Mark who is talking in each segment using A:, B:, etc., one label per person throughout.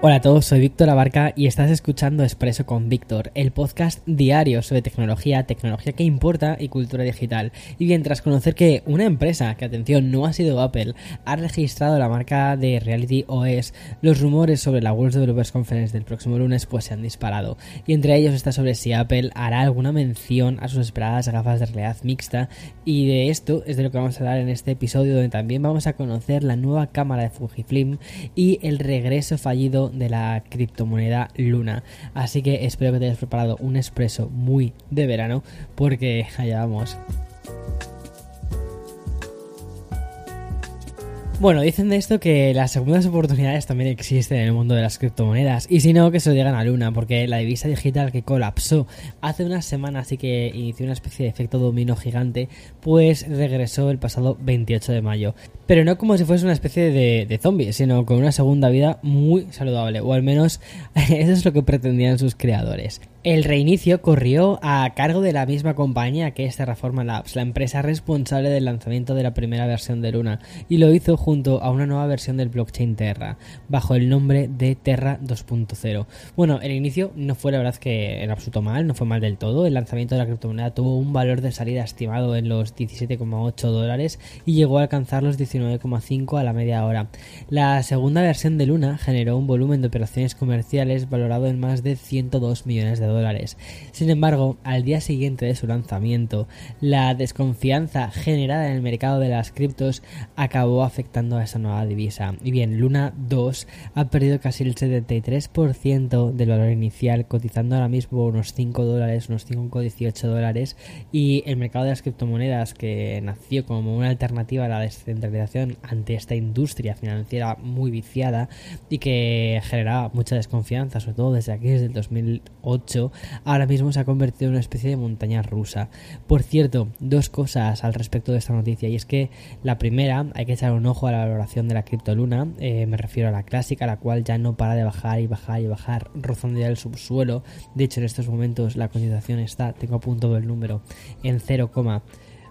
A: Hola a todos, soy Víctor Abarca y estás escuchando Expreso con Víctor, el podcast diario sobre tecnología, tecnología que importa y cultura digital. Y bien, tras conocer que una empresa, que atención, no ha sido Apple, ha registrado la marca de Reality OS, los rumores sobre la World Developers Conference del próximo lunes pues se han disparado. Y entre ellos está sobre si Apple hará alguna mención a sus esperadas gafas de realidad mixta. Y de esto es de lo que vamos a hablar en este episodio donde también vamos a conocer la nueva cámara de Fujifilm y el regreso fallido de la criptomoneda Luna. Así que espero que te hayas preparado un expreso muy de verano porque allá vamos. Bueno, dicen de esto que las segundas oportunidades también existen en el mundo de las criptomonedas y si no, que se lo digan a Luna, porque la divisa digital que colapsó hace unas semanas y que inició una especie de efecto dominó gigante, pues regresó el pasado 28 de mayo. Pero no como si fuese una especie de, de zombie, sino con una segunda vida muy saludable, o al menos eso es lo que pretendían sus creadores. El reinicio corrió a cargo de la misma compañía que es Terraforma Labs, la empresa responsable del lanzamiento de la primera versión de Luna, y lo hizo junto a una nueva versión del blockchain Terra, bajo el nombre de Terra 2.0. Bueno, el inicio no fue la verdad que en absoluto mal, no fue mal del todo. El lanzamiento de la criptomoneda tuvo un valor de salida estimado en los 17,8 dólares y llegó a alcanzar los 19,5 a la media hora. La segunda versión de Luna generó un volumen de operaciones comerciales valorado en más de 102 millones de dólares sin embargo, al día siguiente de su lanzamiento, la desconfianza generada en el mercado de las criptos acabó afectando a esa nueva divisa. Y bien, Luna 2 ha perdido casi el 73% del valor inicial, cotizando ahora mismo unos 5 dólares, unos 5,18 dólares. Y el mercado de las criptomonedas, que nació como una alternativa a la descentralización ante esta industria financiera muy viciada y que generaba mucha desconfianza, sobre todo desde aquí, desde el 2008 ahora mismo se ha convertido en una especie de montaña rusa. Por cierto, dos cosas al respecto de esta noticia, y es que la primera, hay que echar un ojo a la valoración de la criptoluna, eh, me refiero a la clásica, la cual ya no para de bajar y bajar y bajar, rozando ya el subsuelo. De hecho, en estos momentos la cotización está, tengo a punto el número, en 0,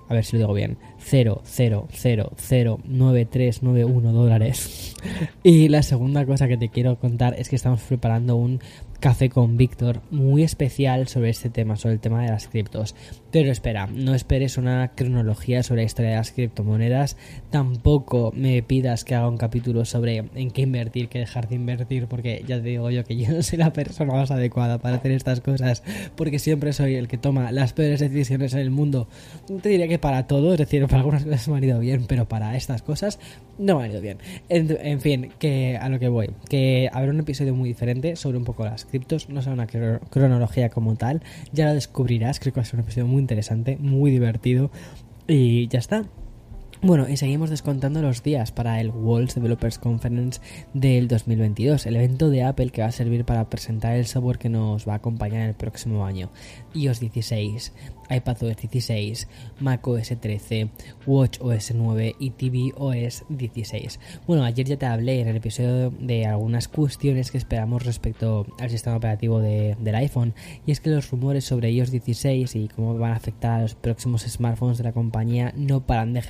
A: a ver si lo digo bien, 0,0009391 dólares. Y la segunda cosa que te quiero contar es que estamos preparando un café con Víctor muy especial sobre este tema, sobre el tema de las criptos. Pero espera, no esperes una cronología sobre la historia de las criptomonedas, tampoco me pidas que haga un capítulo sobre en qué invertir, qué dejar de invertir, porque ya te digo yo que yo no soy la persona más adecuada para hacer estas cosas, porque siempre soy el que toma las peores decisiones en el mundo. Te diría que para todo, es decir, para algunas cosas me han ido bien, pero para estas cosas no me han ido bien. En, en fin, que a lo que voy, que habrá un episodio muy diferente sobre un poco las criptos, no será una cronología como tal, ya lo descubrirás, creo que va a ser un episodio muy interesante, muy divertido y ya está. Bueno, y seguimos descontando los días para el World Developers Conference del 2022, el evento de Apple que va a servir para presentar el software que nos va a acompañar el próximo año. iOS 16, iPadOS 16, macOS 13, watchOS 9 y tvOS 16. Bueno, ayer ya te hablé en el episodio de algunas cuestiones que esperamos respecto al sistema operativo del iPhone y es que los rumores sobre iOS 16 y cómo van a afectar a los próximos smartphones de la compañía no paran de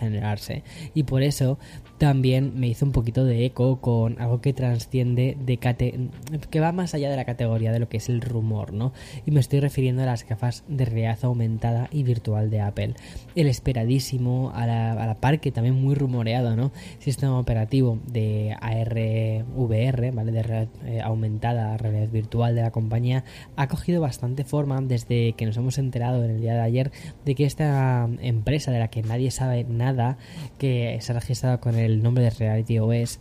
A: y por eso también me hizo un poquito de eco con algo que transciende de que va más allá de la categoría de lo que es el rumor, ¿no? Y me estoy refiriendo a las gafas de realidad aumentada y virtual de Apple. El esperadísimo, a la, par que también muy rumoreado, ¿no? Sistema operativo de ARVR, ¿vale? De realidad eh, aumentada, realidad virtual de la compañía, ha cogido bastante forma desde que nos hemos enterado en el día de ayer de que esta empresa de la que nadie sabe nada, que se ha registrado con el nombre de Reality OS,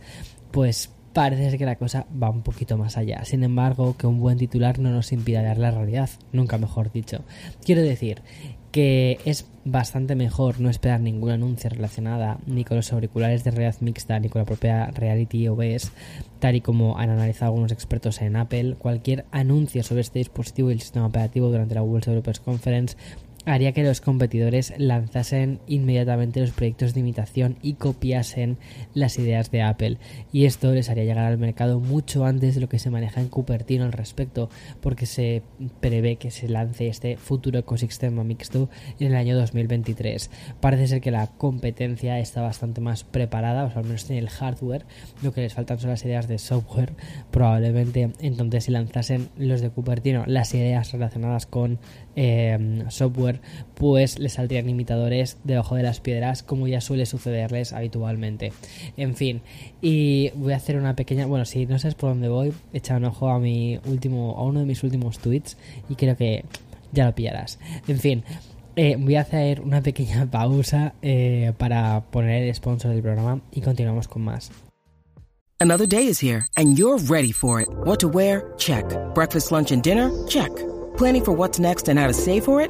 A: pues parece que la cosa va un poquito más allá. Sin embargo, que un buen titular no nos impida ver la realidad, nunca mejor dicho. Quiero decir que es bastante mejor no esperar ningún anuncio relacionada ni con los auriculares de realidad mixta ni con la propia Reality OBS, tal y como han analizado algunos expertos en Apple. Cualquier anuncio sobre este dispositivo y el sistema operativo durante la World Developers Conference haría que los competidores lanzasen inmediatamente los proyectos de imitación y copiasen las ideas de Apple. Y esto les haría llegar al mercado mucho antes de lo que se maneja en Cupertino al respecto, porque se prevé que se lance este futuro ecosistema mixto en el año 2023. Parece ser que la competencia está bastante más preparada, o sea, al menos tiene el hardware, lo que les faltan son las ideas de software, probablemente entonces si lanzasen los de Cupertino las ideas relacionadas con eh, software, pues les saldrían imitadores debajo de las piedras, como ya suele sucederles habitualmente. En fin, y voy a hacer una pequeña. Bueno, si no sabes por dónde voy, echa un ojo a mi último, a uno de mis últimos tweets y creo que ya lo pillarás. En fin. Eh, voy a hacer una pequeña pausa eh, para poner el sponsor del programa y continuamos con más.
B: Another day is here and you're ready for it. What to wear? Check. Breakfast, lunch, and dinner? Check. Planning for what's next and how to save for it?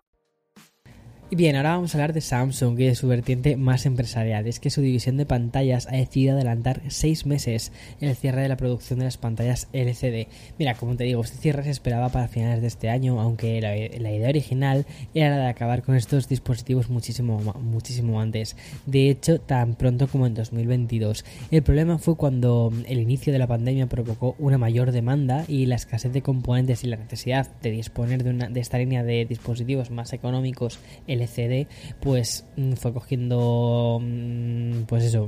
A: Bien, ahora vamos a hablar de Samsung y de su vertiente más empresarial. Es que su división de pantallas ha decidido adelantar seis meses el cierre de la producción de las pantallas LCD. Mira, como te digo, este cierre se esperaba para finales de este año, aunque la, idea original era la de acabar con estos dispositivos muchísimo, muchísimo antes. De hecho, tan pronto como en 2022. El problema fue cuando el inicio de la pandemia provocó una mayor demanda y la escasez de componentes y la necesidad de disponer de, una, de esta línea de dispositivos más económicos LCD, pues mm, fue cogiendo, mm, pues eso,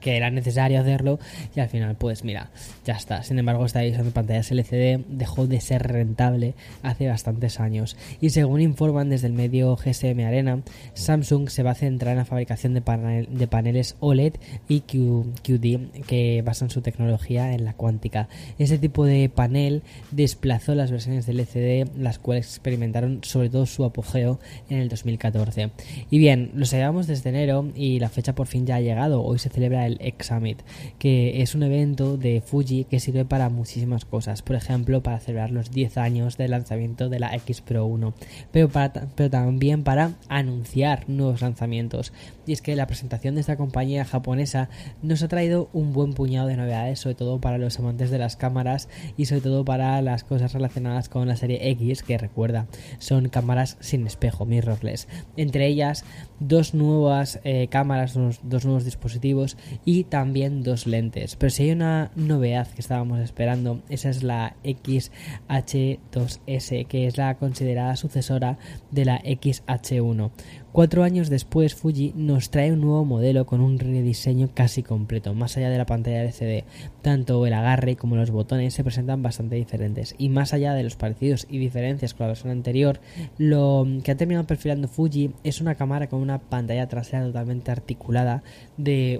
A: que era necesario hacerlo y al final pues mira, ya está. Sin embargo, esta edición de pantallas LCD dejó de ser rentable hace bastantes años y según informan desde el medio GSM Arena, Samsung se va a centrar en la fabricación de, paneles OLED y QD que basan su tecnología en la cuántica. Ese tipo de panel desplazó las versiones del LCD, las cuales experimentaron sobre todo su apogeo en el 2014. Y bien, lo sabíamos desde enero y la fecha por fin ya ha llegado. Hoy se celebra el X Summit, que es un evento de Fuji que sirve para muchísimas cosas. Por ejemplo, para celebrar los 10 años del lanzamiento de la X Pro 1, pero, pero también para anunciar nuevos lanzamientos. Y es que la presentación de esta compañía japonesa nos ha traído un buen puñado de novedades, sobre todo para los amantes de las cámaras y sobre todo para las cosas relacionadas con la serie X, que recuerda, son cámaras sin espejo, mirrorless. Entre ellas, dos nuevas eh, cámaras, dos nuevos dispositivos y también dos lentes. Pero si hay una novedad que estábamos esperando, esa es la XH2S, que es la considerada sucesora de la XH1. Cuatro años después, Fuji nos trae un nuevo modelo con un rediseño casi completo, más allá de la pantalla LCD. Tanto el agarre como los botones se presentan bastante diferentes. Y más allá de los parecidos y diferencias con la versión anterior, lo que ha terminado perfilando Fuji es una cámara con una pantalla trasera totalmente articulada de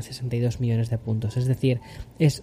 A: 1,62 millones de puntos. Es decir, es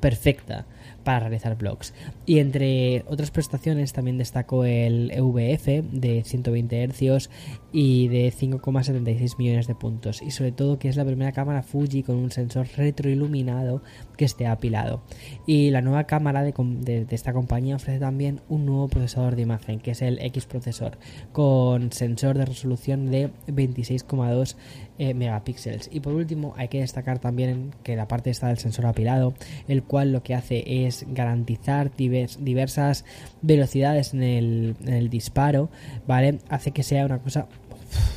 A: perfecta para realizar blogs. Y entre otras prestaciones también destacó el EVF de 120 Hz y de 5,76 millones de puntos. Y sobre todo que es la primera cámara Fuji con un sensor retroiluminado que esté apilado. Y la nueva cámara de, esta compañía ofrece también un nuevo procesador de imagen que es el X procesor con sensor de resolución de 26,2 eh, megapíxeles. Y por último hay que destacar también que la parte está del sensor apilado, el cual lo que hace es garantizar diversas velocidades en el, disparo, ¿vale? Hace que sea una cosa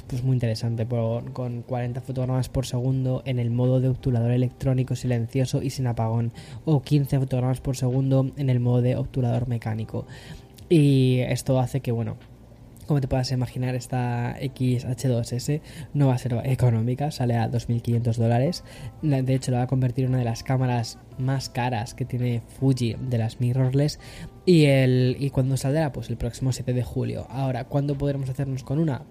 A: pues muy interesante, con 40 fotogramas por segundo en el modo de obturador electrónico silencioso y sin apagón, o 15 fotogramas por segundo en el modo de obturador mecánico. Y esto hace que, bueno, como te puedas imaginar, esta XH2S no va a ser económica, sale a 2.500 dólares. De hecho, la va a convertir en una de las cámaras más caras que tiene Fuji de las mirrorless. Y, el, y cuando saldrá, pues el próximo 7 de julio. Ahora, ¿cuándo podremos hacernos con una?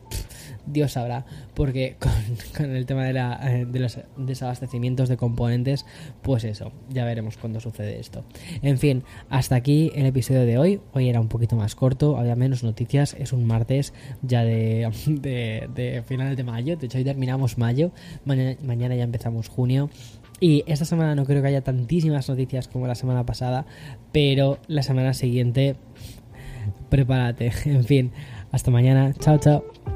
A: Dios sabrá, porque con, el tema de, la, eh, de los desabastecimientos de componentes, pues eso, ya veremos cuándo sucede esto. En fin, hasta aquí el episodio de hoy. Hoy era un poquito más corto, había menos noticias, es un martes ya de, de, de finales de mayo, de hecho hoy terminamos mayo, mañana ya empezamos junio. Y esta semana no creo que haya tantísimas noticias como la semana pasada, pero la semana siguiente prepárate. En fin, hasta mañana. Chao, chao.